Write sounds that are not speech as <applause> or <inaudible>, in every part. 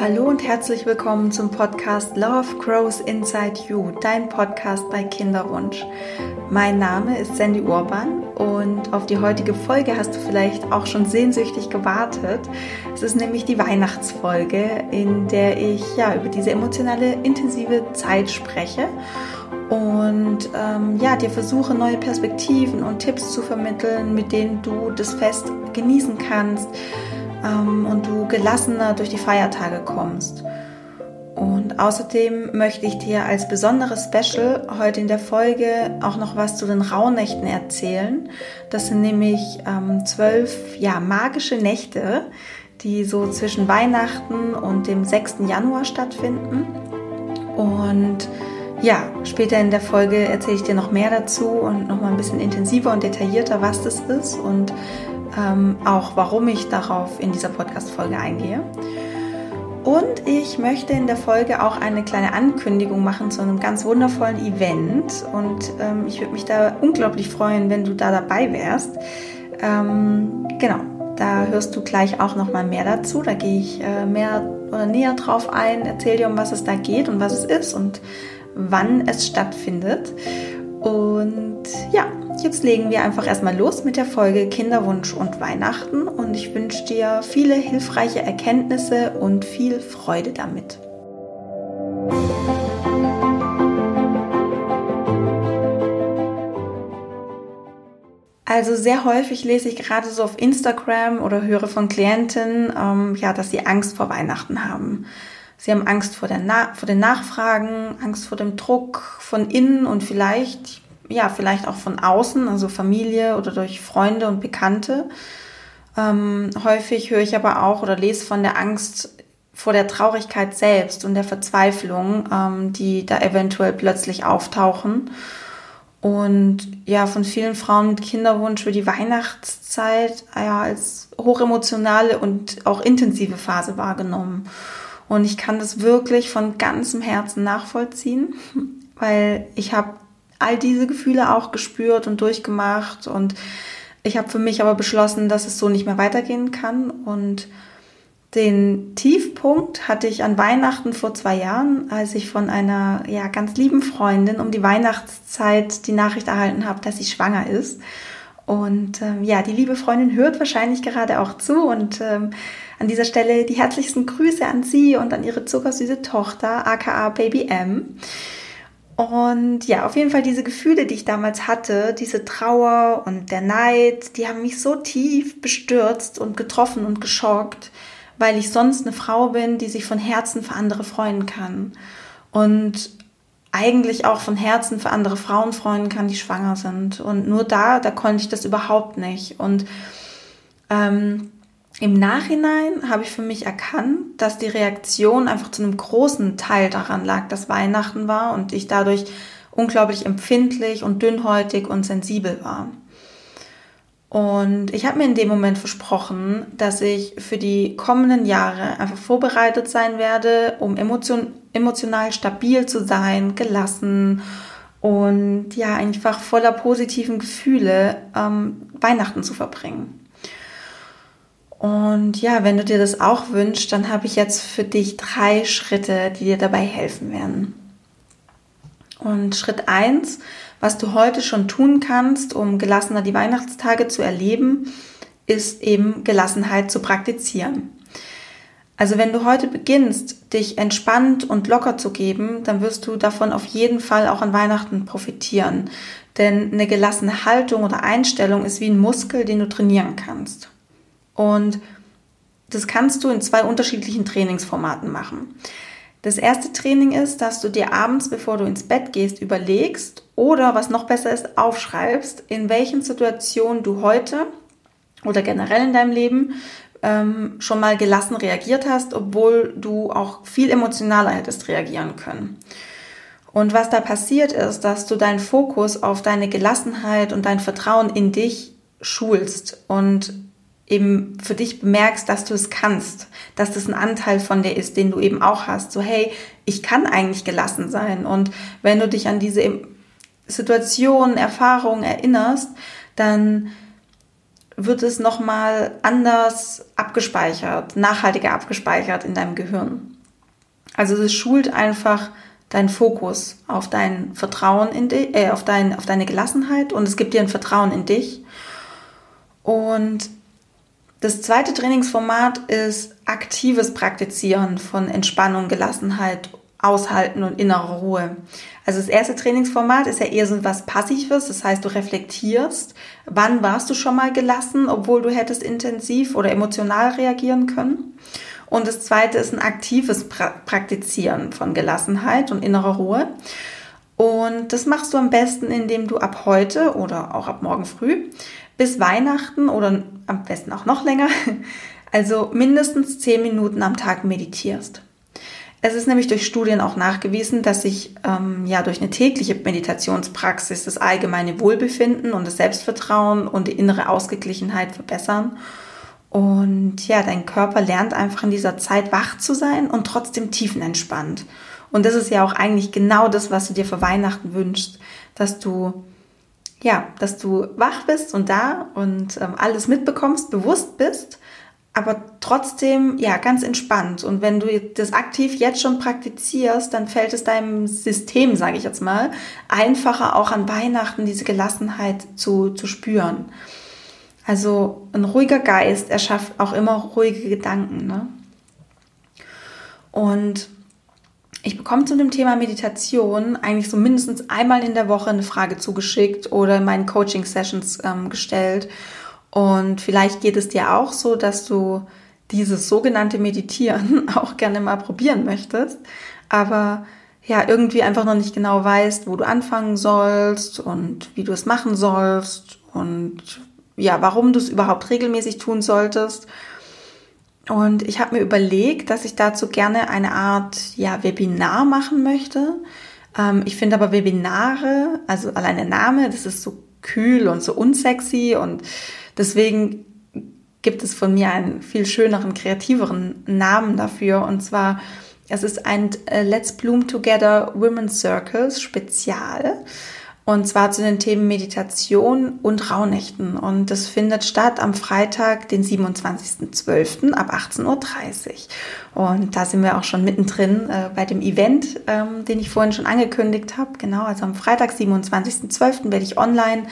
Hallo und herzlich willkommen zum Podcast Love Grows Inside You, dein Podcast bei Kinderwunsch. Mein Name ist Sandy Urban und auf die heutige Folge hast du vielleicht auch schon sehnsüchtig gewartet. Es ist nämlich die Weihnachtsfolge, in der ich ja über diese emotionale, intensive Zeit spreche und ähm, ja, dir versuche neue Perspektiven und Tipps zu vermitteln, mit denen du das Fest genießen kannst ähm, und du gelassener durch die Feiertage kommst. Und außerdem möchte ich dir als besonderes Special heute in der Folge auch noch was zu den Rauhnächten erzählen. Das sind nämlich ähm, zwölf ja, magische Nächte, die so zwischen Weihnachten und dem 6. Januar stattfinden. Und ja, später in der Folge erzähle ich dir noch mehr dazu und noch mal ein bisschen intensiver und detaillierter, was das ist und ähm, auch warum ich darauf in dieser Podcast-Folge eingehe. Und ich möchte in der Folge auch eine kleine Ankündigung machen zu einem ganz wundervollen Event. Und ähm, ich würde mich da unglaublich freuen, wenn du da dabei wärst. Ähm, genau, da hörst du gleich auch noch mal mehr dazu. Da gehe ich äh, mehr oder näher drauf ein, erzähle dir, um was es da geht und was es ist und wann es stattfindet. Und ja, jetzt legen wir einfach erstmal los mit der Folge Kinderwunsch und Weihnachten und ich wünsche dir viele hilfreiche Erkenntnisse und viel Freude damit. Also sehr häufig lese ich gerade so auf Instagram oder höre von Klientinnen, ähm, ja, dass sie Angst vor Weihnachten haben. Sie haben Angst vor, vor den Nachfragen, Angst vor dem Druck von innen und vielleicht, ja, vielleicht auch von außen, also Familie oder durch Freunde und Bekannte. Ähm, häufig höre ich aber auch oder lese von der Angst vor der Traurigkeit selbst und der Verzweiflung, ähm, die da eventuell plötzlich auftauchen. Und ja, von vielen Frauen mit Kinderwunsch für die Weihnachtszeit ja, als hochemotionale und auch intensive Phase wahrgenommen. Und ich kann das wirklich von ganzem Herzen nachvollziehen, <laughs> weil ich habe all diese Gefühle auch gespürt und durchgemacht und ich habe für mich aber beschlossen, dass es so nicht mehr weitergehen kann und den Tiefpunkt hatte ich an Weihnachten vor zwei Jahren, als ich von einer ja ganz lieben Freundin um die Weihnachtszeit die Nachricht erhalten habe, dass sie schwanger ist. Und ähm, ja, die liebe Freundin hört wahrscheinlich gerade auch zu und ähm, an dieser Stelle die herzlichsten Grüße an sie und an ihre zuckersüße Tochter, aka Baby M. Und ja, auf jeden Fall diese Gefühle, die ich damals hatte, diese Trauer und der Neid, die haben mich so tief bestürzt und getroffen und geschockt, weil ich sonst eine Frau bin, die sich von Herzen für andere freuen kann. Und eigentlich auch von Herzen für andere Frauen freuen kann, die schwanger sind. Und nur da, da konnte ich das überhaupt nicht. Und ähm, im Nachhinein habe ich für mich erkannt, dass die Reaktion einfach zu einem großen Teil daran lag, dass Weihnachten war und ich dadurch unglaublich empfindlich und dünnhäutig und sensibel war. Und ich habe mir in dem Moment versprochen, dass ich für die kommenden Jahre einfach vorbereitet sein werde, um emotion emotional stabil zu sein, gelassen und ja, einfach voller positiven Gefühle ähm, Weihnachten zu verbringen. Und ja, wenn du dir das auch wünschst, dann habe ich jetzt für dich drei Schritte, die dir dabei helfen werden. Und Schritt eins, was du heute schon tun kannst, um gelassener die Weihnachtstage zu erleben, ist eben Gelassenheit zu praktizieren. Also wenn du heute beginnst, dich entspannt und locker zu geben, dann wirst du davon auf jeden Fall auch an Weihnachten profitieren. Denn eine gelassene Haltung oder Einstellung ist wie ein Muskel, den du trainieren kannst. Und das kannst du in zwei unterschiedlichen Trainingsformaten machen. Das erste Training ist, dass du dir abends, bevor du ins Bett gehst, überlegst oder was noch besser ist, aufschreibst, in welchen Situationen du heute oder generell in deinem Leben ähm, schon mal gelassen reagiert hast, obwohl du auch viel emotionaler hättest reagieren können. Und was da passiert ist, dass du deinen Fokus auf deine Gelassenheit und dein Vertrauen in dich schulst und eben für dich bemerkst, dass du es kannst, dass das ein Anteil von dir ist, den du eben auch hast. So, hey, ich kann eigentlich gelassen sein. Und wenn du dich an diese Situationen, Erfahrungen erinnerst, dann wird es nochmal anders abgespeichert, nachhaltiger abgespeichert in deinem Gehirn. Also es schult einfach deinen Fokus auf dein Vertrauen in dich, äh, auf, dein, auf deine Gelassenheit und es gibt dir ein Vertrauen in dich. Und das zweite Trainingsformat ist aktives Praktizieren von Entspannung, Gelassenheit, Aushalten und innerer Ruhe. Also das erste Trainingsformat ist ja eher so was Passives, das heißt, du reflektierst, wann warst du schon mal gelassen, obwohl du hättest intensiv oder emotional reagieren können. Und das zweite ist ein aktives pra Praktizieren von Gelassenheit und innerer Ruhe. Und das machst du am besten, indem du ab heute oder auch ab morgen früh bis Weihnachten oder am besten auch noch länger, <laughs> also mindestens zehn Minuten am Tag meditierst. Es ist nämlich durch Studien auch nachgewiesen, dass sich ähm, ja durch eine tägliche Meditationspraxis das allgemeine Wohlbefinden und das Selbstvertrauen und die innere Ausgeglichenheit verbessern. Und ja, dein Körper lernt einfach in dieser Zeit wach zu sein und trotzdem tiefenentspannt. Und das ist ja auch eigentlich genau das, was du dir für Weihnachten wünschst, dass du ja, dass du wach bist und da und ähm, alles mitbekommst, bewusst bist, aber trotzdem ja ganz entspannt. Und wenn du das aktiv jetzt schon praktizierst, dann fällt es deinem System, sage ich jetzt mal, einfacher auch an Weihnachten diese Gelassenheit zu, zu spüren. Also ein ruhiger Geist erschafft auch immer ruhige Gedanken. Ne? Und ich bekomme zu dem Thema Meditation eigentlich so mindestens einmal in der Woche eine Frage zugeschickt oder in meinen Coaching-Sessions ähm, gestellt. Und vielleicht geht es dir auch so, dass du dieses sogenannte Meditieren <laughs> auch gerne mal probieren möchtest, aber ja, irgendwie einfach noch nicht genau weißt, wo du anfangen sollst und wie du es machen sollst und ja, warum du es überhaupt regelmäßig tun solltest. Und ich habe mir überlegt, dass ich dazu gerne eine Art ja, Webinar machen möchte. Ähm, ich finde aber Webinare, also allein der Name, das ist so kühl und so unsexy und deswegen gibt es von mir einen viel schöneren, kreativeren Namen dafür. Und zwar, es ist ein äh, Let's Bloom Together Women's Circles Spezial. Und zwar zu den Themen Meditation und Rauhnächten. Und das findet statt am Freitag, den 27.12. ab 18.30 Uhr. Und da sind wir auch schon mittendrin äh, bei dem Event, ähm, den ich vorhin schon angekündigt habe. Genau, also am Freitag, 27.12. werde ich online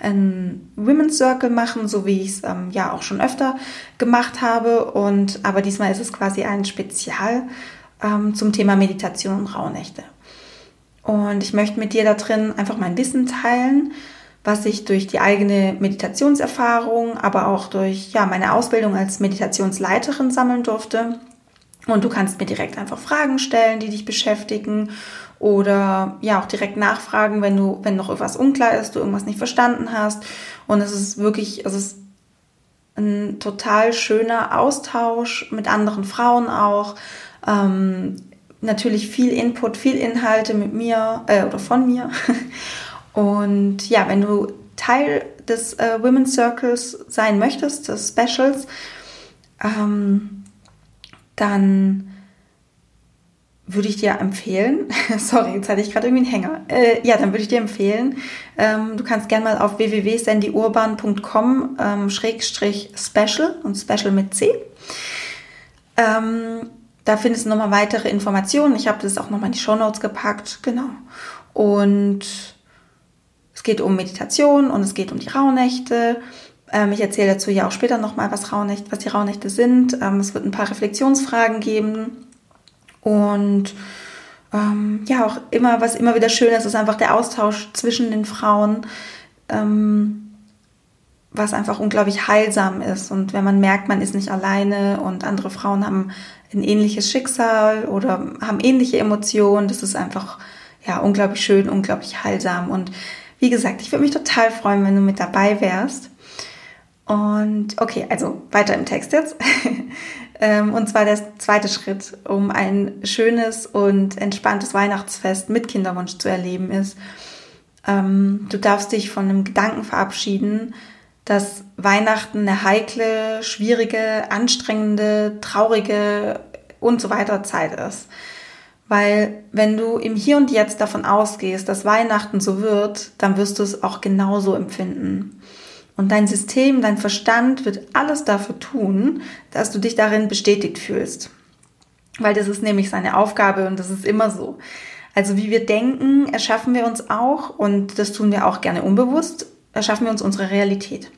einen Women's Circle machen, so wie ich es ähm, ja auch schon öfter gemacht habe. Und aber diesmal ist es quasi ein Spezial ähm, zum Thema Meditation und Rauhnächte. Und ich möchte mit dir da drin einfach mein Wissen teilen, was ich durch die eigene Meditationserfahrung, aber auch durch ja, meine Ausbildung als Meditationsleiterin sammeln durfte. Und du kannst mir direkt einfach Fragen stellen, die dich beschäftigen oder ja auch direkt nachfragen, wenn du, wenn noch etwas unklar ist, du irgendwas nicht verstanden hast. Und es ist wirklich, es ist ein total schöner Austausch mit anderen Frauen auch. Ähm, natürlich viel Input, viel Inhalte mit mir äh, oder von mir. <laughs> Und ja, wenn du Teil des äh, Women's Circles sein möchtest, des Specials, ähm, dann würde ich dir empfehlen, <laughs> sorry, jetzt hatte ich gerade irgendwie einen Hänger. Äh, ja, dann würde ich dir empfehlen, ähm, du kannst gerne mal auf www.sandyurban.com ähm, und Special mit C ähm, da findest du nochmal weitere Informationen. Ich habe das auch nochmal in die Show Notes gepackt. Genau. Und es geht um Meditation und es geht um die Rauhnächte. Ähm, ich erzähle dazu ja auch später nochmal, was, was die Rauhnächte sind. Ähm, es wird ein paar Reflexionsfragen geben. Und ähm, ja, auch immer, was immer wieder schön ist, ist einfach der Austausch zwischen den Frauen. Ähm, was einfach unglaublich heilsam ist. Und wenn man merkt, man ist nicht alleine und andere Frauen haben ein ähnliches Schicksal oder haben ähnliche Emotionen, das ist einfach ja unglaublich schön, unglaublich heilsam. Und wie gesagt, ich würde mich total freuen, wenn du mit dabei wärst. Und okay, also weiter im Text jetzt. <laughs> Ähm, und zwar der zweite Schritt, um ein schönes und entspanntes Weihnachtsfest mit Kinderwunsch zu erleben, ist, ähm, du darfst dich von einem Gedanken verabschieden, dass Weihnachten eine heikle, schwierige, anstrengende, traurige und so weiter Zeit ist. Weil wenn du im Hier und Jetzt davon ausgehst, dass Weihnachten so wird, dann wirst du es auch genauso empfinden. Und dein System, dein Verstand wird alles dafür tun, dass du dich darin bestätigt fühlst. Weil das ist nämlich seine Aufgabe und das ist immer so. Also wie wir denken, erschaffen wir uns auch, und das tun wir auch gerne unbewusst, erschaffen wir uns unsere Realität.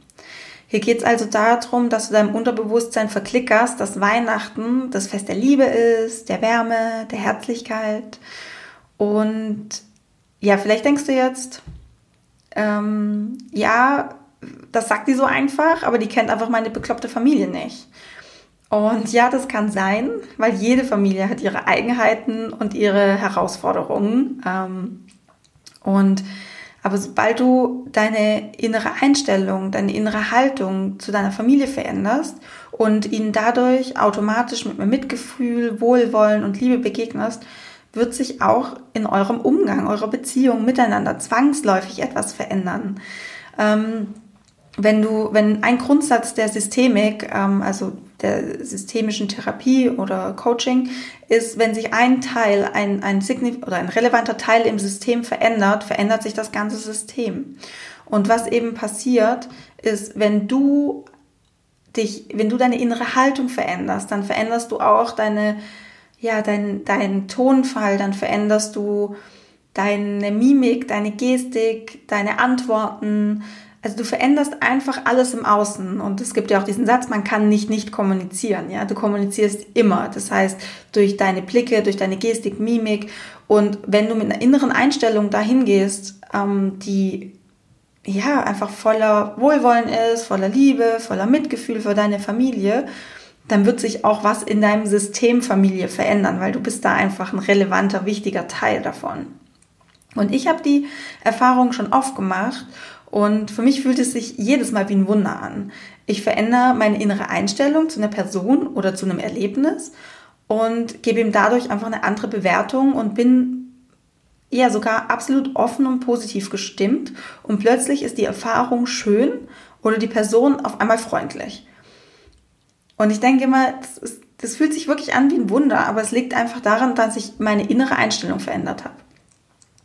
Hier geht es also darum, dass du deinem Unterbewusstsein verklickerst, dass Weihnachten das Fest der Liebe ist, der Wärme, der Herzlichkeit. Und ja, vielleicht denkst du jetzt, ähm, ja, das sagt die so einfach, aber die kennt einfach meine bekloppte Familie nicht. Und ja, das kann sein, weil jede Familie hat ihre Eigenheiten und ihre Herausforderungen. Ähm, und aber sobald du deine innere Einstellung, deine innere Haltung zu deiner Familie veränderst und ihnen dadurch automatisch mit mehr Mitgefühl, Wohlwollen und Liebe begegnest, wird sich auch in eurem Umgang, eurer Beziehung miteinander zwangsläufig etwas verändern. Ähm, wenn du, wenn ein Grundsatz der Systemik, ähm, also der systemischen Therapie oder Coaching, ist, wenn sich ein Teil, ein, ein oder ein relevanter Teil im System verändert, verändert sich das ganze System. Und was eben passiert, ist, wenn du dich, wenn du deine innere Haltung veränderst, dann veränderst du auch deine, ja, dein, dein Tonfall, dann veränderst du deine Mimik, deine Gestik, deine Antworten, also du veränderst einfach alles im Außen. Und es gibt ja auch diesen Satz, man kann nicht nicht kommunizieren. Ja, du kommunizierst immer. Das heißt, durch deine Blicke, durch deine Gestik, Mimik. Und wenn du mit einer inneren Einstellung dahin gehst, ähm, die ja einfach voller Wohlwollen ist, voller Liebe, voller Mitgefühl für deine Familie, dann wird sich auch was in deinem System Familie verändern, weil du bist da einfach ein relevanter, wichtiger Teil davon. Und ich habe die Erfahrung schon oft gemacht und für mich fühlt es sich jedes Mal wie ein Wunder an. Ich verändere meine innere Einstellung zu einer Person oder zu einem Erlebnis und gebe ihm dadurch einfach eine andere Bewertung und bin ja sogar absolut offen und positiv gestimmt und plötzlich ist die Erfahrung schön oder die Person auf einmal freundlich. Und ich denke immer, das, ist, das fühlt sich wirklich an wie ein Wunder, aber es liegt einfach daran, dass ich meine innere Einstellung verändert habe.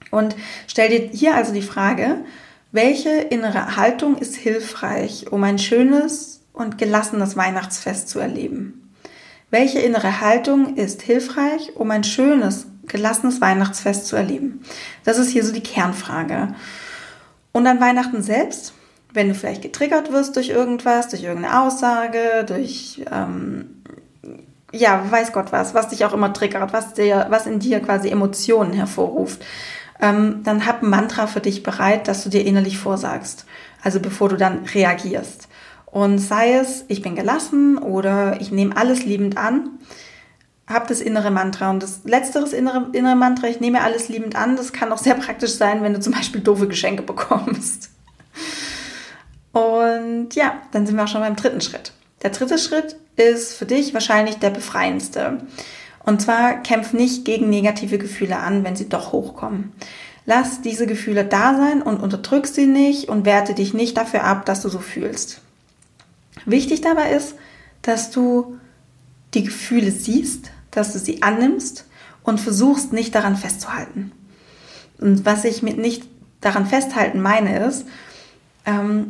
Und stell dir hier also die Frage, welche innere Haltung ist hilfreich, um ein schönes und gelassenes Weihnachtsfest zu erleben? Welche innere Haltung ist hilfreich, um ein schönes, gelassenes Weihnachtsfest zu erleben? Das ist hier so die Kernfrage. Und an Weihnachten selbst, wenn du vielleicht getriggert wirst durch irgendwas, durch irgendeine Aussage, durch ähm, ja, weiß Gott was, was dich auch immer triggert, was dir, was in dir quasi Emotionen hervorruft, ähm, dann hab ein Mantra für dich bereit, dass du dir innerlich vorsagst. Also bevor du dann reagierst. Und sei es, ich bin gelassen oder ich nehme alles liebend an, hab das innere Mantra. Und das letzteres innere, innere Mantra, ich nehme alles liebend an, das kann auch sehr praktisch sein, wenn du zum Beispiel doofe Geschenke <laughs> bekommst. Und ja, dann sind wir auch schon beim dritten Schritt. Der dritte Schritt ist für dich wahrscheinlich der befreiendste. Und zwar kämpf nicht gegen negative Gefühle an, wenn sie doch hochkommen. Lass diese Gefühle da sein und unterdrück sie nicht und werte dich nicht dafür ab, dass du so fühlst. Wichtig dabei ist, dass du die Gefühle siehst, dass du sie annimmst und versuchst nicht daran festzuhalten. Und was ich mit nicht daran festhalten meine ist, ähm,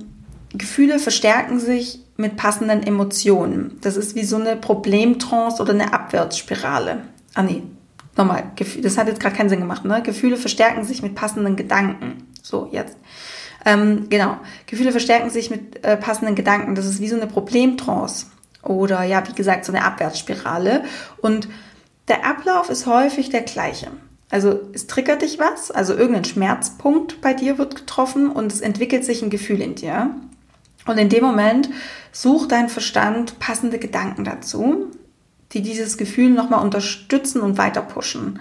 Gefühle verstärken sich mit passenden Emotionen. Das ist wie so eine Problemtrance oder eine Abwärtsspirale. Ah nee, nochmal, das hat jetzt gerade keinen Sinn gemacht. Ne? Gefühle verstärken sich mit passenden Gedanken. So, jetzt. Ähm, genau, Gefühle verstärken sich mit äh, passenden Gedanken. Das ist wie so eine Problemtrance. Oder ja, wie gesagt, so eine Abwärtsspirale. Und der Ablauf ist häufig der gleiche. Also es triggert dich was, also irgendein Schmerzpunkt bei dir wird getroffen und es entwickelt sich ein Gefühl in dir. Und in dem Moment sucht dein Verstand passende Gedanken dazu, die dieses Gefühl nochmal unterstützen und weiter pushen.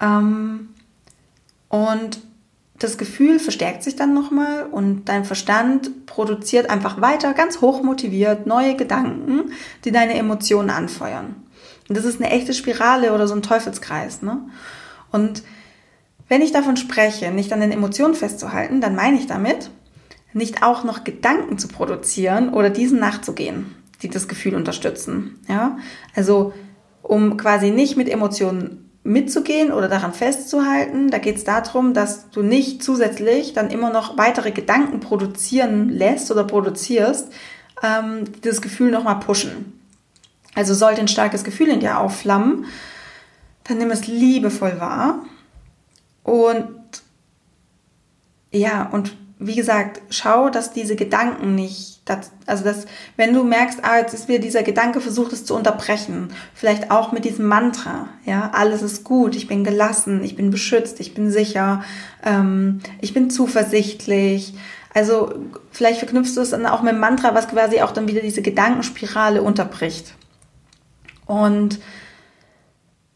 Ähm, und das Gefühl verstärkt sich dann nochmal und dein Verstand produziert einfach weiter ganz hoch motiviert neue Gedanken, die deine Emotionen anfeuern. Und das ist eine echte Spirale oder so ein Teufelskreis. Ne? Und wenn ich davon spreche, nicht an den Emotionen festzuhalten, dann meine ich damit, nicht auch noch Gedanken zu produzieren oder diesen nachzugehen, die das Gefühl unterstützen. Ja, also um quasi nicht mit Emotionen mitzugehen oder daran festzuhalten. Da geht es darum, dass du nicht zusätzlich dann immer noch weitere Gedanken produzieren lässt oder produzierst, ähm, die das Gefühl nochmal pushen. Also sollte ein starkes Gefühl in dir aufflammen, dann nimm es liebevoll wahr und ja, und wie gesagt, schau, dass diese Gedanken nicht, dass, also dass, wenn du merkst, ah, jetzt ist wieder dieser Gedanke, versucht es zu unterbrechen. Vielleicht auch mit diesem Mantra, ja, alles ist gut, ich bin gelassen, ich bin beschützt, ich bin sicher, ähm, ich bin zuversichtlich. Also vielleicht verknüpfst du es dann auch mit dem Mantra, was quasi auch dann wieder diese Gedankenspirale unterbricht. Und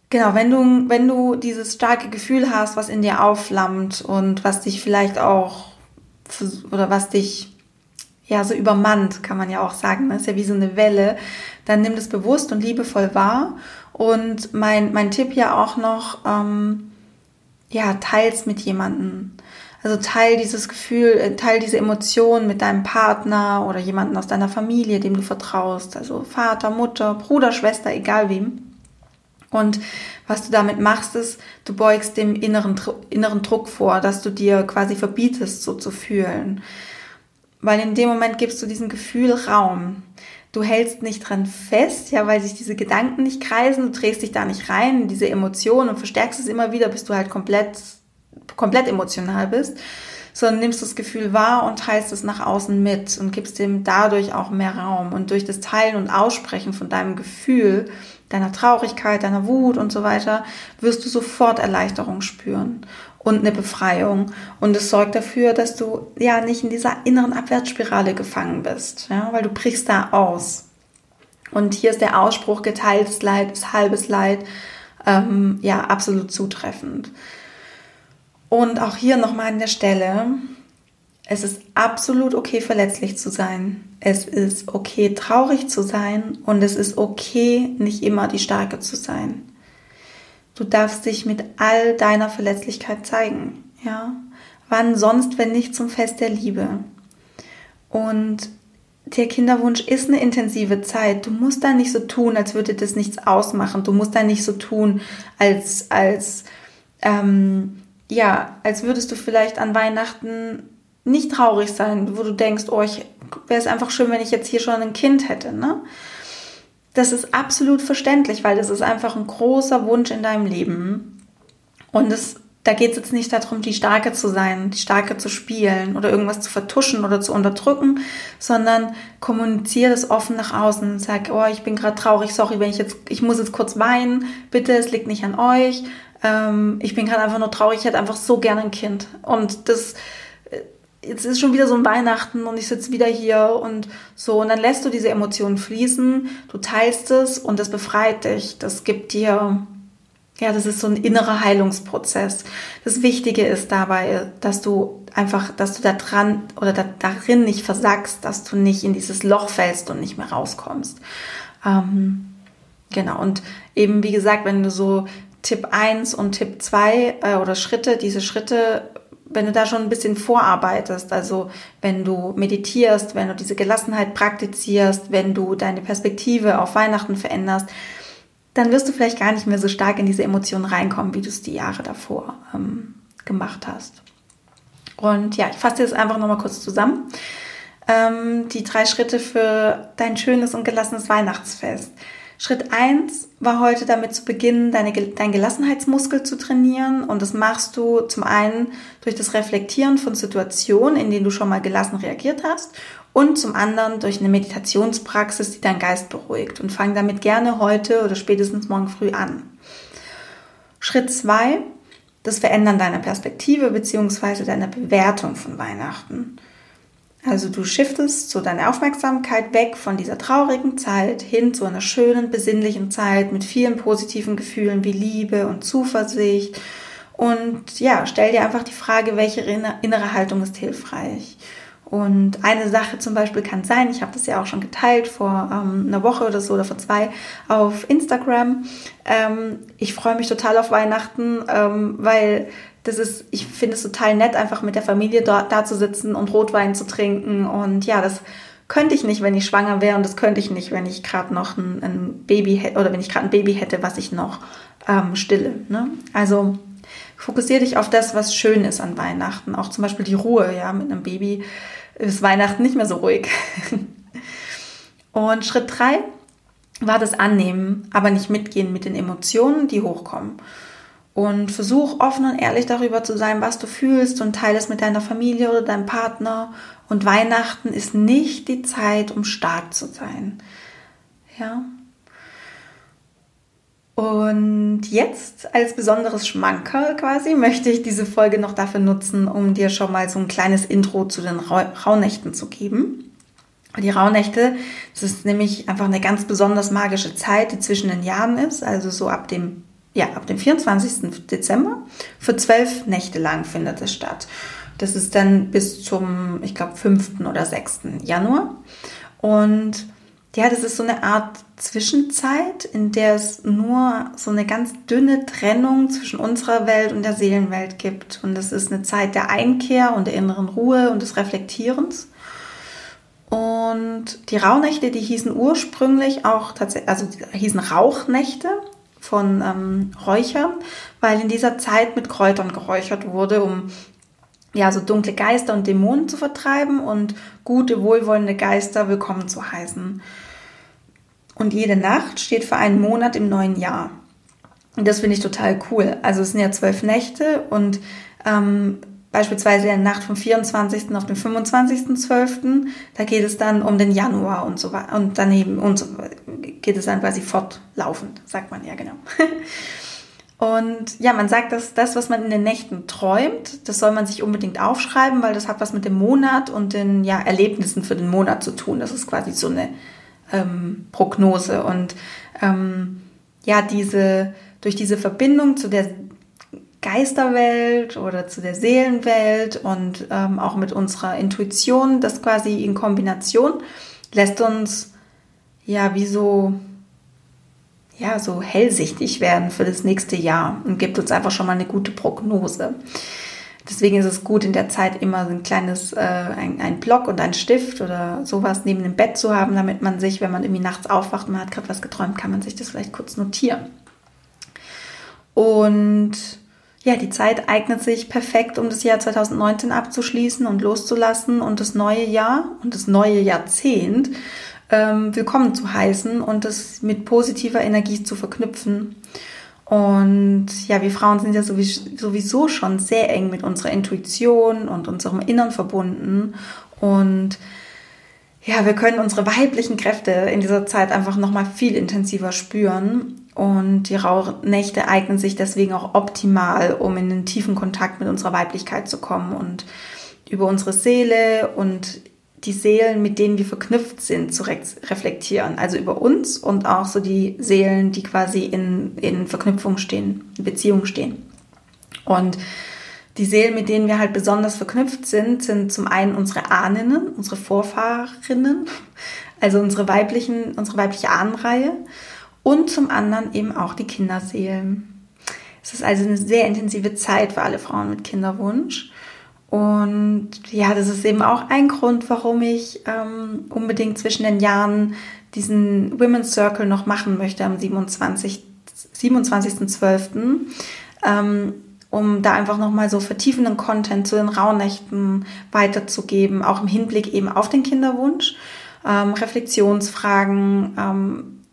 genau, wenn du, wenn du dieses starke Gefühl hast, was in dir aufflammt und was dich vielleicht auch oder was dich ja so übermannt, kann man ja auch sagen, das ist ja wie so eine Welle, dann nimm das bewusst und liebevoll wahr. Und mein, mein Tipp ja auch noch, ähm, ja, teils mit jemandem. Also teil dieses Gefühl, äh, teil diese Emotion mit deinem Partner oder jemanden aus deiner Familie, dem du vertraust. Also Vater, Mutter, Bruder, Schwester, egal wem. Und was du damit machst, ist, du beugst dem inneren, inneren Druck vor, dass du dir quasi verbietest, so zu fühlen. Weil in dem Moment gibst du diesem Gefühl Raum. Du hältst nicht dran fest, ja, weil sich diese Gedanken nicht kreisen, du drehst dich da nicht rein in diese Emotionen und verstärkst es immer wieder, bis du halt komplett komplett emotional bist, sondern nimmst das Gefühl wahr und teilst es nach außen mit und gibst dem dadurch auch mehr Raum. Und durch das Teilen und Aussprechen von deinem Gefühl, deiner Traurigkeit, deiner Wut und so weiter, wirst du sofort Erleichterung spüren und eine Befreiung. Und es sorgt dafür, dass du ja nicht in dieser inneren Abwärtsspirale gefangen bist, ja, weil du brichst da aus. Und hier ist der Ausspruch, geteiltes Leid ist halbes Leid, ähm, ja, absolut zutreffend. Und auch hier nochmal an der Stelle, es ist absolut okay, verletzlich zu sein. Es ist okay, traurig zu sein und es ist okay, nicht immer die Starke zu sein. Du darfst dich mit all deiner Verletzlichkeit zeigen, ja? Wann sonst, wenn nicht zum Fest der Liebe? Und der Kinderwunsch ist eine intensive Zeit. Du musst da nicht so tun, als würde das nichts ausmachen. Du musst da nicht so tun, als, als, ähm, ja, als würdest du vielleicht an Weihnachten nicht traurig sein, wo du denkst, oh, ich wäre es einfach schön, wenn ich jetzt hier schon ein Kind hätte, ne? Das ist absolut verständlich, weil das ist einfach ein großer Wunsch in deinem Leben. Und es, da geht es jetzt nicht darum, die Starke zu sein, die Starke zu spielen oder irgendwas zu vertuschen oder zu unterdrücken, sondern kommuniziere das offen nach außen. Sag, oh, ich bin gerade traurig, sorry, wenn ich jetzt, ich muss jetzt kurz weinen, bitte, es liegt nicht an euch ähm, ich bin gerade einfach nur traurig, ich hätte einfach so gerne ein Kind. Und das, äh, jetzt ist schon wieder so ein Weihnachten und ich sitze wieder hier und so. Und dann lässt du diese Emotionen fließen, du teilst es und das befreit dich. Das gibt dir, ja, das ist so ein innerer Heilungsprozess. Das Wichtige ist dabei, dass du einfach, dass du da dran oder da, darin nicht versagst, dass du nicht in dieses Loch fällst und nicht mehr rauskommst. Ähm, genau. Und eben, wie gesagt, wenn du so Tipp 1 und Tipp 2 äh, oder Schritte, diese Schritte, wenn du da schon ein bisschen vorarbeitest, also wenn du meditierst, wenn du diese Gelassenheit praktizierst, wenn du deine Perspektive auf Weihnachten veränderst, dann wirst du vielleicht gar nicht mehr so stark in diese Emotionen reinkommen, wie du es die Jahre davor ähm, gemacht hast. Und ja, ich fasse jetzt einfach nochmal kurz zusammen. Ähm, die drei Schritte für dein schönes und gelassenes Weihnachtsfest. Schritt 1 war heute damit zu beginnen, deine, deinen Gelassenheitsmuskel zu trainieren. Und das machst du zum einen durch das Reflektieren von Situationen, in denen du schon mal gelassen reagiert hast. Und zum anderen durch eine Meditationspraxis, die deinen Geist beruhigt. Und fang damit gerne heute oder spätestens morgen früh an. Schritt 2, das Verändern deiner Perspektive bzw. deiner Bewertung von Weihnachten. Also du shiftest so deine Aufmerksamkeit weg von dieser traurigen Zeit hin zu einer schönen, besinnlichen Zeit mit vielen positiven Gefühlen wie Liebe und Zuversicht. Und ja, stell dir einfach die Frage, welche innere Haltung ist hilfreich. Und eine Sache zum Beispiel kann sein, ich habe das ja auch schon geteilt vor ähm, einer Woche oder so oder vor zwei auf Instagram. Ähm, ich freue mich total auf Weihnachten, ähm, weil das ist, ich finde es total nett, einfach mit der Familie dort da zu sitzen und Rotwein zu trinken. Und ja, das könnte ich nicht, wenn ich schwanger wäre und das könnte ich nicht, wenn ich gerade noch ein, ein, Baby hätte oder wenn ich gerade ein Baby hätte, was ich noch ähm, Stille. Ne? Also fokussiere dich auf das, was schön ist an Weihnachten. Auch zum Beispiel die Ruhe. Ja, mit einem Baby ist Weihnachten nicht mehr so ruhig. <laughs> Und Schritt drei war das Annehmen, aber nicht mitgehen mit den Emotionen, die hochkommen. Und versuch offen und ehrlich darüber zu sein, was du fühlst und teile es mit deiner Familie oder deinem Partner. Und Weihnachten ist nicht die Zeit, um stark zu sein. Ja. Und jetzt als besonderes Schmankerl quasi möchte ich diese Folge noch dafür nutzen, um dir schon mal so ein kleines Intro zu den Rauhnächten zu geben. Die Rauhnächte, das ist nämlich einfach eine ganz besonders magische Zeit, die zwischen den Jahren ist, also so ab dem, ja, ab dem 24. Dezember. Für zwölf Nächte lang findet es statt. Das ist dann bis zum, ich glaube, 5. oder 6. Januar. Und ja, das ist so eine Art Zwischenzeit, in der es nur so eine ganz dünne Trennung zwischen unserer Welt und der Seelenwelt gibt. Und das ist eine Zeit der Einkehr und der inneren Ruhe und des Reflektierens. Und die Rauhnächte, die hießen ursprünglich auch tatsächlich, also hießen Rauchnächte von ähm, Räuchern, weil in dieser Zeit mit Kräutern geräuchert wurde, um ja so dunkle Geister und Dämonen zu vertreiben und gute, wohlwollende Geister willkommen zu heißen. Und jede Nacht steht für einen Monat im neuen Jahr. Und das finde ich total cool. Also es sind ja zwölf Nächte und ähm, beispielsweise in der Nacht vom 24. auf den 25.12., da geht es dann um den Januar und so weiter. Und daneben und so geht es dann quasi fortlaufend, sagt man ja genau. <laughs> Und ja, man sagt, dass das, was man in den Nächten träumt, das soll man sich unbedingt aufschreiben, weil das hat was mit dem Monat und den ja, Erlebnissen für den Monat zu tun. Das ist quasi so eine ähm, Prognose. Und ähm, ja, diese, durch diese Verbindung zu der Geisterwelt oder zu der Seelenwelt und ähm, auch mit unserer Intuition, das quasi in Kombination lässt uns ja wie so ja so hellsichtig werden für das nächste Jahr und gibt uns einfach schon mal eine gute Prognose. Deswegen ist es gut, in der Zeit immer ein kleines, äh, ein, ein Block und ein Stift oder sowas neben dem Bett zu haben, damit man sich, wenn man irgendwie nachts aufwacht und man hat gerade was geträumt, kann man sich das vielleicht kurz notieren. Und ja, die Zeit eignet sich perfekt, um das Jahr 2019 abzuschließen und loszulassen und das neue Jahr und das neue Jahrzehnt ähm, willkommen zu heißen und es mit positiver Energie zu verknüpfen. Und ja, wir Frauen sind ja sowieso schon sehr eng mit unserer Intuition und unserem Innern verbunden. Und ja, wir können unsere weiblichen Kräfte in dieser Zeit einfach nochmal viel intensiver spüren. Und die Rauhnächte eignen sich deswegen auch optimal, um in den tiefen Kontakt mit unserer Weiblichkeit zu kommen und über unsere Seele und die Seelen, mit denen wir verknüpft sind, zu reflektieren. Also über uns und auch so die Seelen, die quasi in, in Verknüpfung stehen, in Beziehung stehen. Und die Seelen, mit denen wir halt besonders verknüpft sind, sind zum einen unsere Ahnen, unsere Vorfahrinnen, also unsere weiblichen, unsere weibliche Ahnenreihe und zum anderen eben auch die Kinderseelen. Es ist also eine sehr intensive Zeit für alle Frauen mit Kinderwunsch. Und ja, das ist eben auch ein Grund, warum ich ähm, unbedingt zwischen den Jahren diesen Women's Circle noch machen möchte am 27.12. 27 ähm, um da einfach nochmal so vertiefenden Content zu den Rauhnächten weiterzugeben, auch im Hinblick eben auf den Kinderwunsch, ähm, Reflexionsfragen, ähm,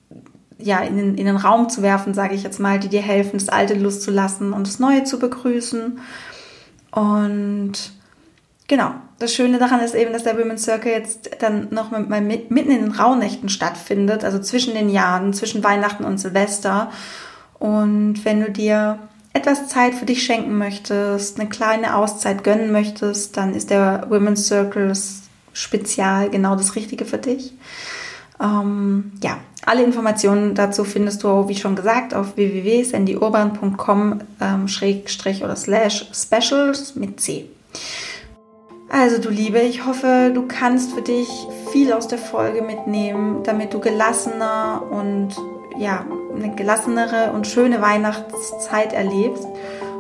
ja, in den, in den Raum zu werfen, sage ich jetzt mal, die dir helfen, das Alte loszulassen und das Neue zu begrüßen. Und genau, das Schöne daran ist eben, dass der Women's Circle jetzt dann noch mal mitten in den Rauhnächten stattfindet, also zwischen den Jahren, zwischen Weihnachten und Silvester. Und wenn du dir etwas Zeit für dich schenken möchtest, eine kleine Auszeit gönnen möchtest, dann ist der Women's Circle Spezial genau das Richtige für dich. Ähm, ja, alle Informationen dazu findest du, wie schon gesagt, auf www.sandyurban.com ähm, slash specials mit C. Also du Liebe, ich hoffe, du kannst für dich viel aus der Folge mitnehmen, damit du gelassener und ja, eine gelassenere und schöne Weihnachtszeit erlebst.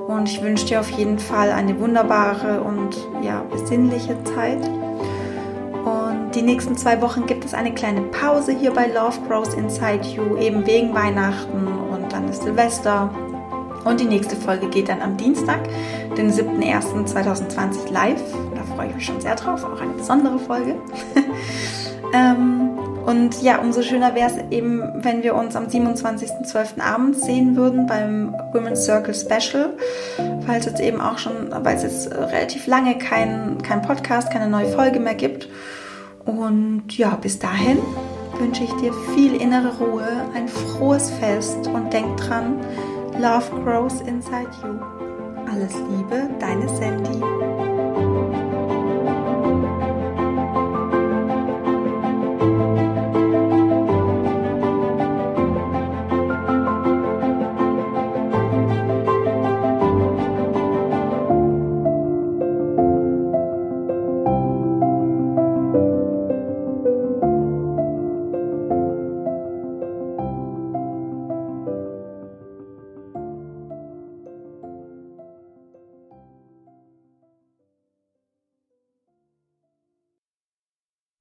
Und ich wünsche dir auf jeden Fall eine wunderbare und ja, besinnliche Zeit. Die nächsten zwei Wochen gibt es eine kleine Pause hier bei Love Grows Inside You, eben wegen Weihnachten. Und dann ist Silvester. Und die nächste Folge geht dann am Dienstag, den 7.01.2020 live. Da freue ich mich schon sehr drauf, auch eine besondere Folge. <laughs> ähm, und ja, umso schöner wäre es eben, wenn wir uns am 27.12. abends sehen würden beim Women's Circle Special, weil es jetzt eben auch schon, weil es jetzt relativ lange kein, kein Podcast, keine neue Folge mehr gibt. Und ja, bis dahin wünsche ich dir viel innere Ruhe, ein frohes Fest und denk dran, Love grows inside you. Alles Liebe, deine Sandy.